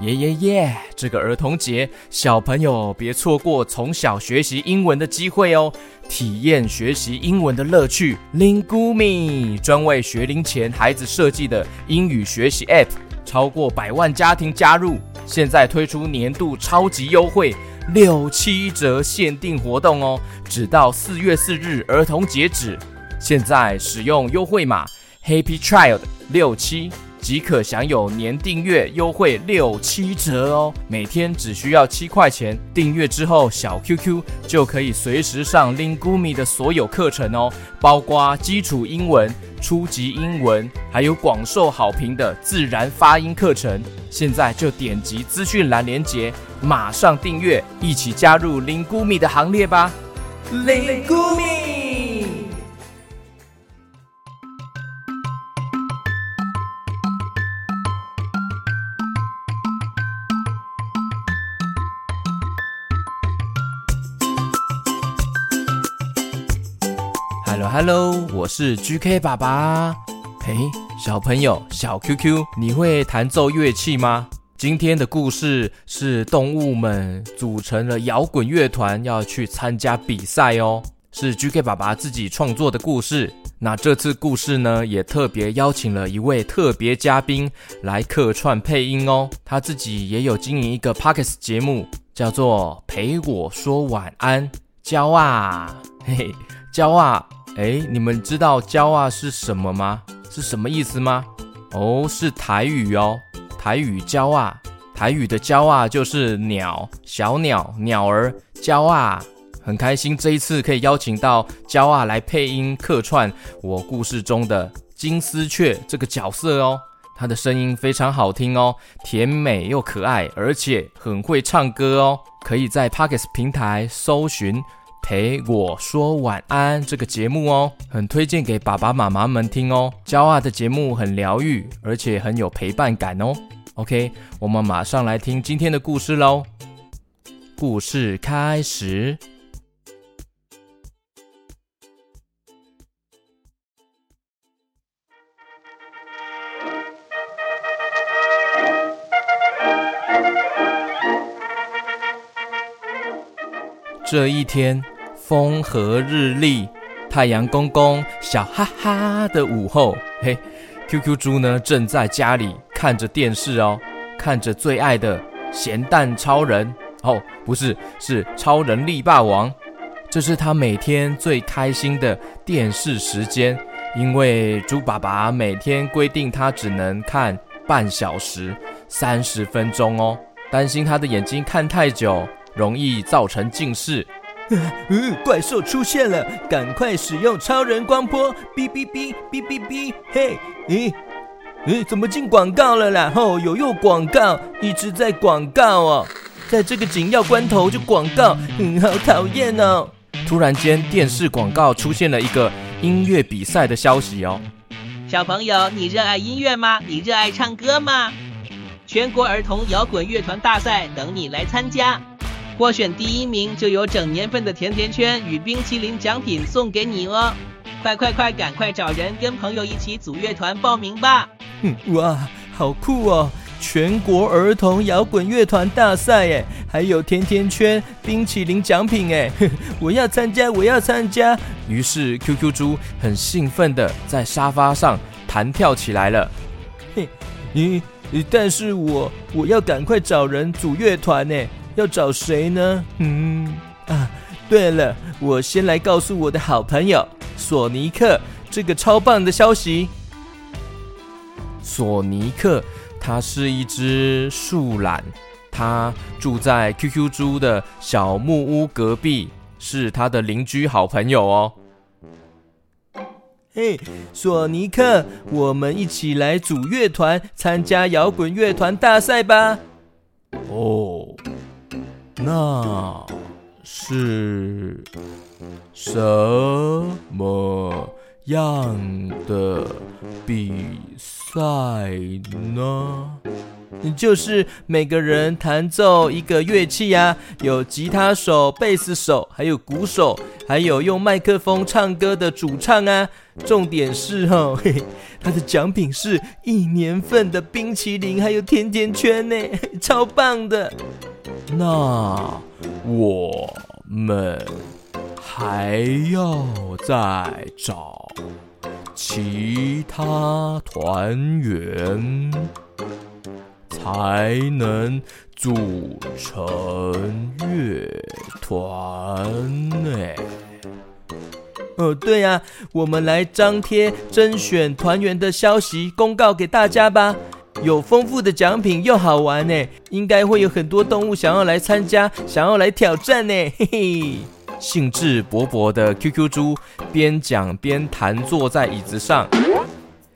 耶耶耶！这个儿童节，小朋友别错过从小学习英文的机会哦，体验学习英文的乐趣。Lingumi 专为学龄前孩子设计的英语学习 App，超过百万家庭加入，现在推出年度超级优惠，六七折限定活动哦，直到四月四日儿童节止。现在使用优惠码 Happy Child 六七。即可享有年订阅优惠六七折哦！每天只需要七块钱，订阅之后小 QQ 就可以随时上 Lingumi 的所有课程哦，包括基础英文、初级英文，还有广受好评的自然发音课程。现在就点击资讯栏连接，马上订阅，一起加入 Lingumi 的行列吧！Lingumi。Hello，我是 GK 爸爸。嘿，小朋友，小 QQ，你会弹奏乐器吗？今天的故事是动物们组成了摇滚乐团，要去参加比赛哦。是 GK 爸爸自己创作的故事。那这次故事呢，也特别邀请了一位特别嘉宾来客串配音哦。他自己也有经营一个 Podcast 节目，叫做《陪我说晚安》，焦啊，嘿嘿，焦啊。哎，你们知道“鸟仔”是什么吗？是什么意思吗？哦，是台语哦，台语“鸟仔”，台语的“鸟仔”就是鸟，小鸟，鸟儿，鸟仔，很开心这一次可以邀请到鸟仔来配音客串我故事中的金丝雀这个角色哦，它的声音非常好听哦，甜美又可爱，而且很会唱歌哦，可以在 Podcast 平台搜寻。陪我说晚安这个节目哦，很推荐给爸爸妈妈们听哦。骄傲的节目很疗愈，而且很有陪伴感哦。OK，我们马上来听今天的故事喽。故事开始。这一天。风和日丽，太阳公公笑哈哈的午后，嘿，QQ 猪呢正在家里看着电视哦，看着最爱的咸蛋超人。哦，不是，是超人力霸王，这是他每天最开心的电视时间，因为猪爸爸每天规定他只能看半小时三十分钟哦，担心他的眼睛看太久容易造成近视。嗯，怪兽出现了，赶快使用超人光波！哔哔哔哔哔哔！嘿，咦，咦，怎么进广告了啦？哦，有又广告，一直在广告哦，在这个紧要关头就广告，嗯，好讨厌哦！突然间，电视广告出现了一个音乐比赛的消息哦。小朋友，你热爱音乐吗？你热爱唱歌吗？全国儿童摇滚乐团大赛等你来参加。获选第一名就有整年份的甜甜圈与冰淇淋奖品送给你哦！快快快，赶快找人跟朋友一起组乐团报名吧！嗯，哇，好酷哦！全国儿童摇滚乐团大赛哎，还有甜甜圈、冰淇淋奖品哎，我要参加，我要参加！于是 QQ 猪很兴奋的在沙发上弹跳起来了。嘿，你，但是我我要赶快找人组乐团呢。要找谁呢？嗯啊，对了，我先来告诉我的好朋友索尼克这个超棒的消息。索尼克，他是一只树懒，他住在 QQ 猪的小木屋隔壁，是他的邻居好朋友哦。嘿，索尼克，我们一起来组乐团，参加摇滚乐团大赛吧。哦。那是什么样的比赛呢？就是每个人弹奏一个乐器呀，有吉他手、贝斯手，还有鼓手，还有用麦克风唱歌的主唱啊。重点是哦，嘿，他的奖品是一年份的冰淇淋还有甜甜圈呢，超棒的。那我们还要再找其他团员才能组成乐团呢。哦，对呀，我们来张贴甄选团员的消息公告给大家吧。有丰富的奖品又好玩呢，应该会有很多动物想要来参加，想要来挑战呢。嘿嘿，兴致勃勃的 QQ 猪边讲边弹坐在椅子上，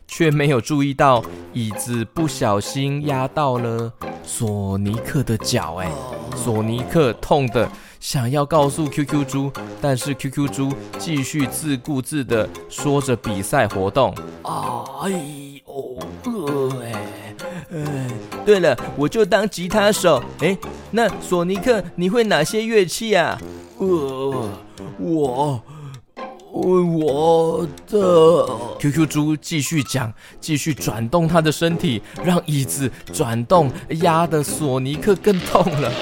却没有注意到椅子不小心压到了索尼克的脚。哎，索尼克痛的想要告诉 QQ 猪，但是 QQ 猪继续自顾自的说着比赛活动。哎呦，饿，哎。哎，对了，我就当吉他手。哎，那索尼克，你会哪些乐器啊？呃，我，我的 QQ 猪继续讲，继续转动他的身体，让椅子转动，压得索尼克更痛了。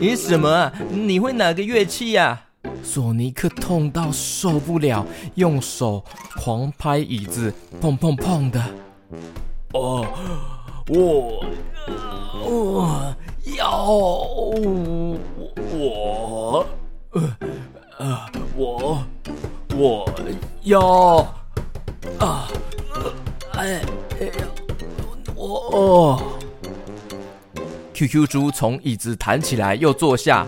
你什么啊？你会哪个乐器呀？索尼克痛到受不了，用手狂拍椅子，砰砰砰的。哦。我，我要我，呃呃，我我要啊，哎哎呀，我 QQ 猪从椅子弹起来，又坐下。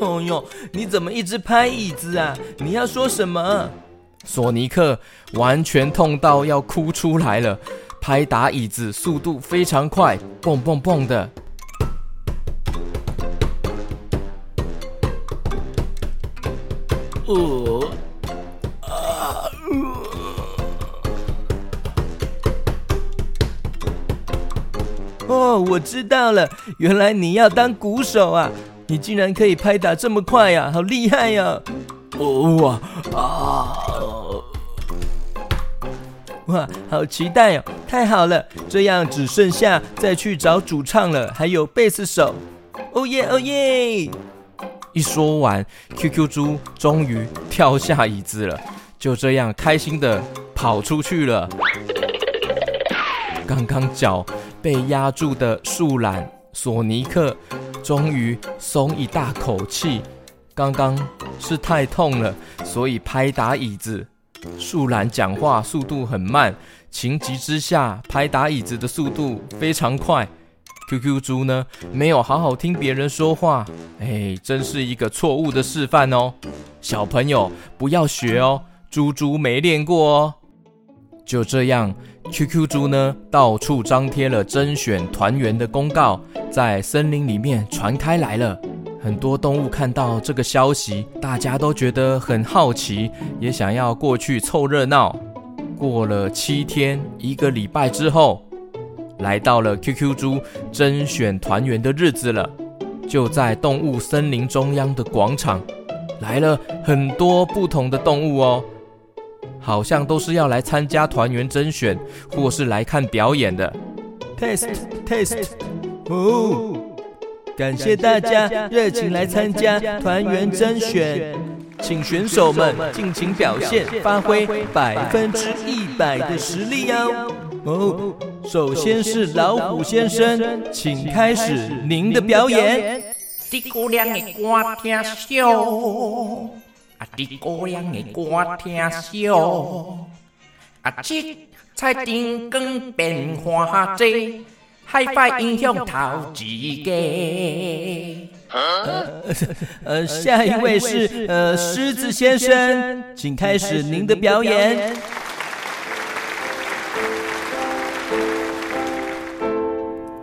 哦哟，你怎么一直拍椅子啊？你要说什么？索尼克完全痛到要哭出来了。拍打椅子速度非常快，蹦蹦蹦的。呃我知道了，原来你要当鼓手啊！你竟然可以拍打这么快呀，好厉害呀！哇啊！哇，好期待哦！太好了，这样只剩下再去找主唱了，还有贝斯手。哦耶，哦耶！一说完，QQ 猪终于跳下椅子了，就这样开心的跑出去了。刚刚脚被压住的树懒索尼克，终于松一大口气。刚刚是太痛了，所以拍打椅子。树懒讲话速度很慢，情急之下拍打椅子的速度非常快。QQ 猪呢，没有好好听别人说话，哎，真是一个错误的示范哦。小朋友不要学哦，猪猪没练过哦。就这样，QQ 猪呢，到处张贴了甄选团员的公告，在森林里面传开来了。很多动物看到这个消息，大家都觉得很好奇，也想要过去凑热闹。过了七天，一个礼拜之后，来到了 QQ 猪甄选团员的日子了。就在动物森林中央的广场，来了很多不同的动物哦，好像都是要来参加团员甄选，或是来看表演的。Test test，哦。感谢大家热情来参加团员甄选，请选手们尽情表现，发挥百分之一百的实力哦。哦，首先是老虎先生，请开始您的表演。的姑娘的歌听秀，啊的姑娘的歌听秀，啊七彩灯光变化多。Hi-Fi 影响头几个？呃呃，下一位是呃狮子先生，请开始您的表演。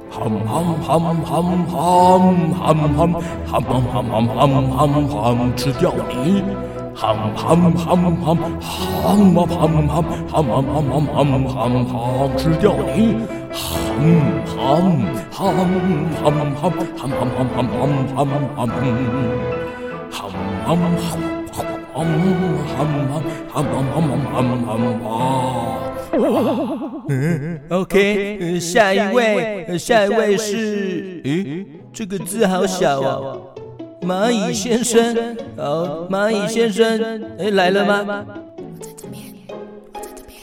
喊喊喊喊喊喊喊喊喊喊吃掉你！喊喊喊喊喊喊喊喊喊喊喊吃掉你！喊喊喊喊喊喊喊喊喊喊喊喊喊喊喊喊 ham ham ham OK，下一位，下一位是，咦，这个字好小啊。蚂蚁先生，哦，蚂蚁先生，哎，来了吗？我在这边，我在这边。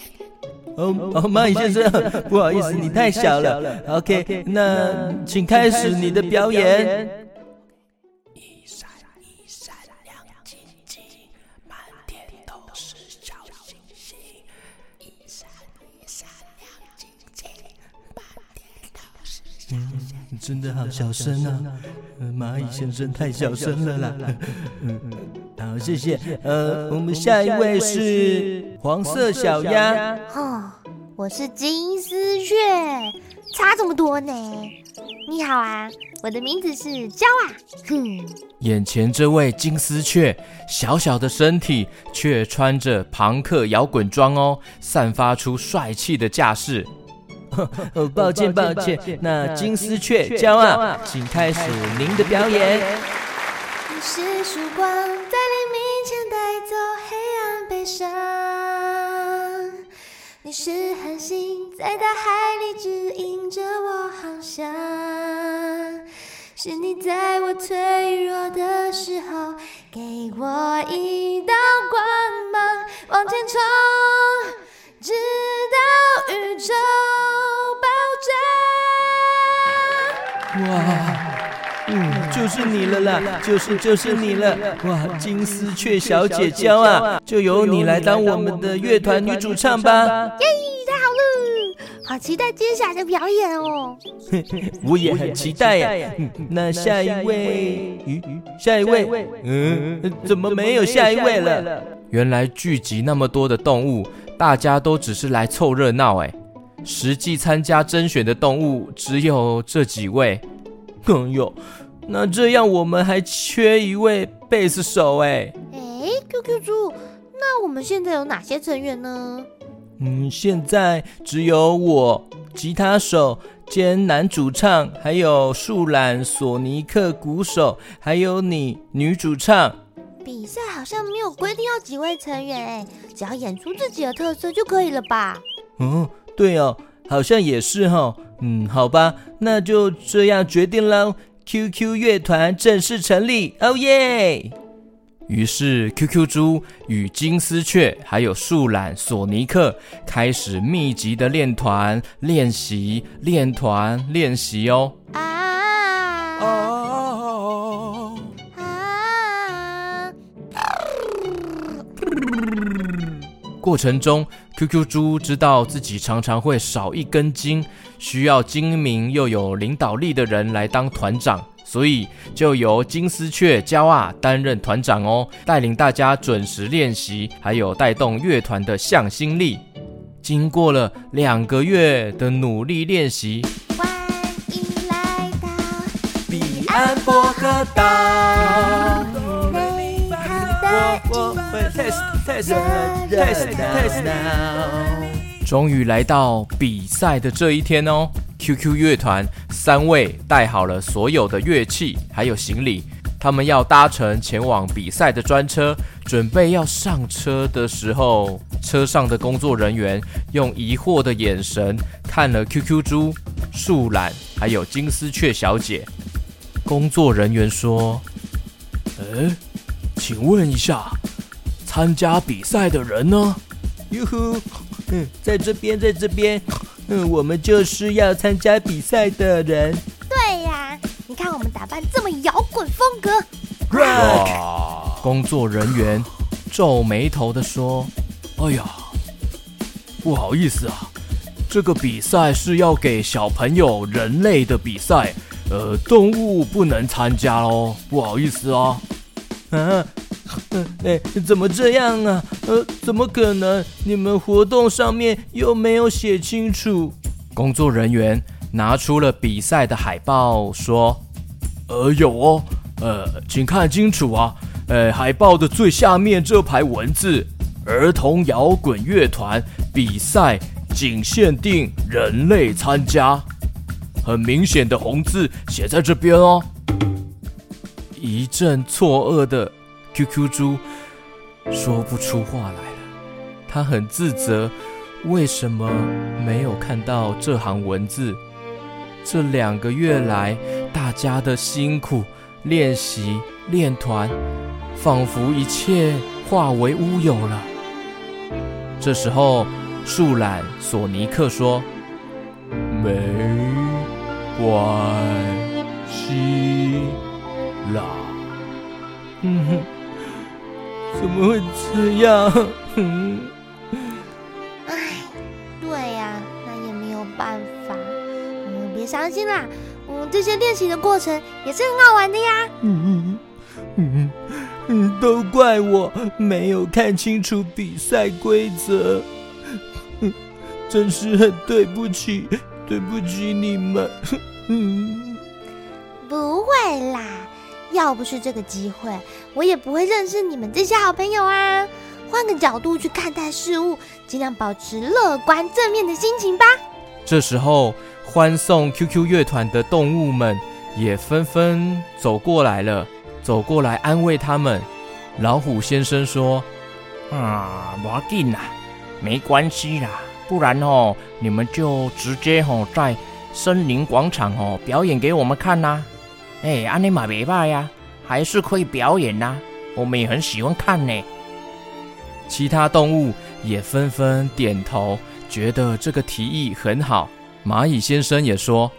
哦哦，蚂蚁先生，不好意思，你太小了。OK，那请开始你的表演。嗯，真的好小声啊！蚂蚁先生太小声了啦。嗯嗯，好，谢谢。呃，我们下一位是黄色小鸭。哦，我是金丝雀，差这么多呢。你好啊，我的名字是娇啊。哼，眼前这位金丝雀，小小的身体却穿着朋克摇滚装哦，散发出帅气的架势。哦，抱歉，抱歉。那金丝雀骄傲，请开始您的表演。你是曙光，在黎明前带走黑暗悲伤。你是恒星，在大海里指引着我航向。是你在我脆弱的时候，给我一道光芒，往前冲，直到宇宙。哇，嗯，就是你了啦，就是就是你了，哇，金丝雀小姐娇啊，就由你来当我们的乐团女主唱吧。耶，太好了，好期待接下来的表演哦。我也很期待呀。那下一位，下一位，嗯，怎么没有下一位了？原来聚集那么多的动物，大家都只是来凑热闹哎。实际参加甄选的动物只有这几位，朋友，那这样我们还缺一位贝斯手哎。哎，QQ 猪，那我们现在有哪些成员呢？嗯，现在只有我吉他手兼男主唱，还有树懒、索尼克鼓手，还有你女主唱。比赛好像没有规定要几位成员哎，只要演出自己的特色就可以了吧？嗯。对哦，好像也是哈、哦。嗯，好吧，那就这样决定了。QQ 乐团正式成立，哦耶！于是 QQ 猪与金丝雀还有树懒索尼克开始密集的练团练习，练团练习哦。啊！哦！啊！过程中，QQ 猪知道自己常常会少一根筋，需要精明又有领导力的人来当团长，所以就由金丝雀骄傲担任团长哦，带领大家准时练习，还有带动乐团的向心力。经过了两个月的努力练习，欢迎来到彼岸薄荷岛。终于来到比赛的这一天哦！QQ 乐团三位带好了所有的乐器，还有行李，他们要搭乘前往比赛的专车。准备要上车的时候，车上的工作人员用疑惑的眼神看了 QQ 猪、树懒还有金丝雀小姐。工作人员说：“诶，请问一下。”参加比赛的人呢？哟呵，嗯，在这边，在这边，嗯，我们就是要参加比赛的人。对呀、啊，你看我们打扮这么摇滚风格。哇！工作人员皱眉头的说：“哎呀，不好意思啊，这个比赛是要给小朋友人类的比赛，呃，动物不能参加哦，不好意思啊。”啊。嗯，哎，怎么这样啊？呃，怎么可能？你们活动上面又没有写清楚。工作人员拿出了比赛的海报，说：“呃，有哦，呃，请看清楚啊，呃，海报的最下面这排文字：儿童摇滚乐团比赛仅限定人类参加，很明显的红字写在这边哦。”一阵错愕的。QQ 猪，说不出话来了。他很自责，为什么没有看到这行文字？这两个月来，大家的辛苦练习练团，仿佛一切化为乌有了。这时候，树懒索尼克说：“没关系啦。”嗯哼，怎么会这样？嗯，哎，对呀，那也没有办法。嗯，别伤心啦。嗯，这些练习的过程也是很好玩的呀。嗯嗯嗯，都怪我没有看清楚比赛规则，真是很对不起，对不起你们。嗯，不会啦。要不是这个机会，我也不会认识你们这些好朋友啊！换个角度去看待事物，尽量保持乐观正面的心情吧。这时候，欢送 QQ 乐团的动物们也纷纷走过来了，走过来安慰他们。老虎先生说：“啊，不要紧啦，没关系啦，不然哦，你们就直接哦在森林广场哦表演给我们看呐。”哎，安尼嘛袂歹呀，还是可以表演呐，我们也很喜欢看呢。其他动物也纷纷点头，觉得这个提议很好。蚂蚁先生也说：“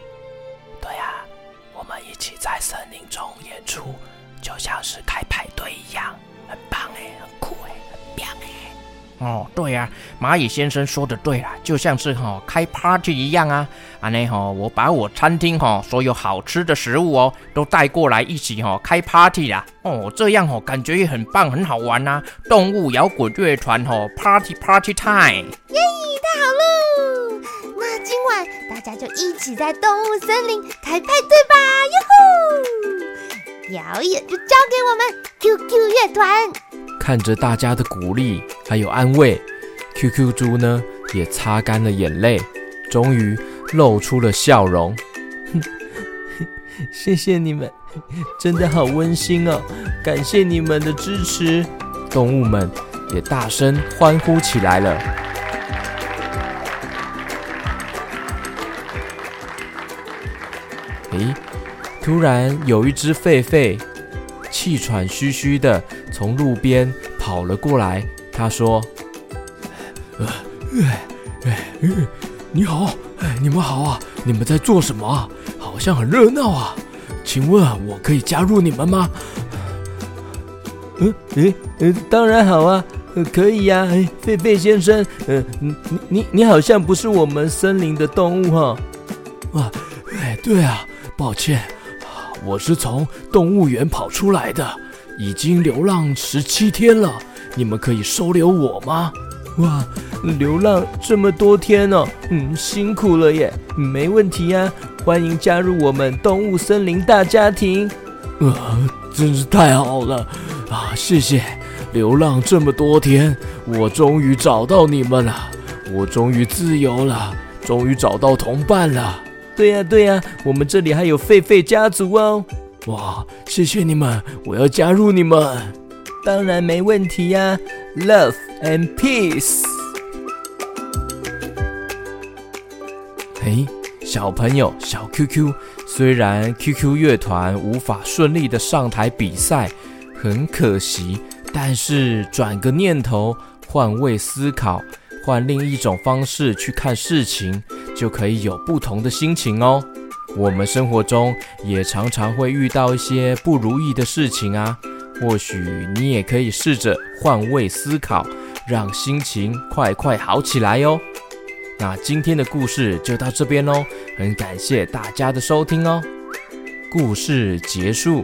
哦，对呀，蚂蚁先生说的对啦，就像是哈开 party 一样啊。啊内哈，我把我餐厅哈所有好吃的食物哦都带过来，一起哈开 party 啦。哦，这样哦感觉也很棒，很好玩呐。动物摇滚乐团哈 party party time，耶，太好了！那今晚大家就一起在动物森林开派对吧，哟吼！表演就交给我们 QQ 乐团。看着大家的鼓励还有安慰，QQ 猪呢也擦干了眼泪，终于露出了笑容。谢谢你们，真的好温馨哦！感谢你们的支持，动物们也大声欢呼起来了。诶，突然有一只狒狒。气喘吁吁的从路边跑了过来，他说：“呃，哎，哎，你好，哎，你们好啊，你们在做什么啊？好像很热闹啊，请问我可以加入你们吗？”“嗯，哎，呃，当然好啊，可以呀，哎，狒狒先生，呃，你你你好像不是我们森林的动物哈？”“啊，哎，对啊，抱歉。”我是从动物园跑出来的，已经流浪十七天了。你们可以收留我吗？哇，流浪这么多天哦，嗯，辛苦了耶。没问题呀，欢迎加入我们动物森林大家庭。啊，真是太好了啊！谢谢。流浪这么多天，我终于找到你们了，我终于自由了，终于找到同伴了。对呀对呀，我们这里还有狒狒家族哦！哇，谢谢你们，我要加入你们。当然没问题呀，Love and Peace。嘿，小朋友，小 QQ，虽然 QQ 乐团无法顺利的上台比赛，很可惜，但是转个念头，换位思考，换另一种方式去看事情。就可以有不同的心情哦。我们生活中也常常会遇到一些不如意的事情啊，或许你也可以试着换位思考，让心情快快好起来哦。那今天的故事就到这边喽，很感谢大家的收听哦。故事结束。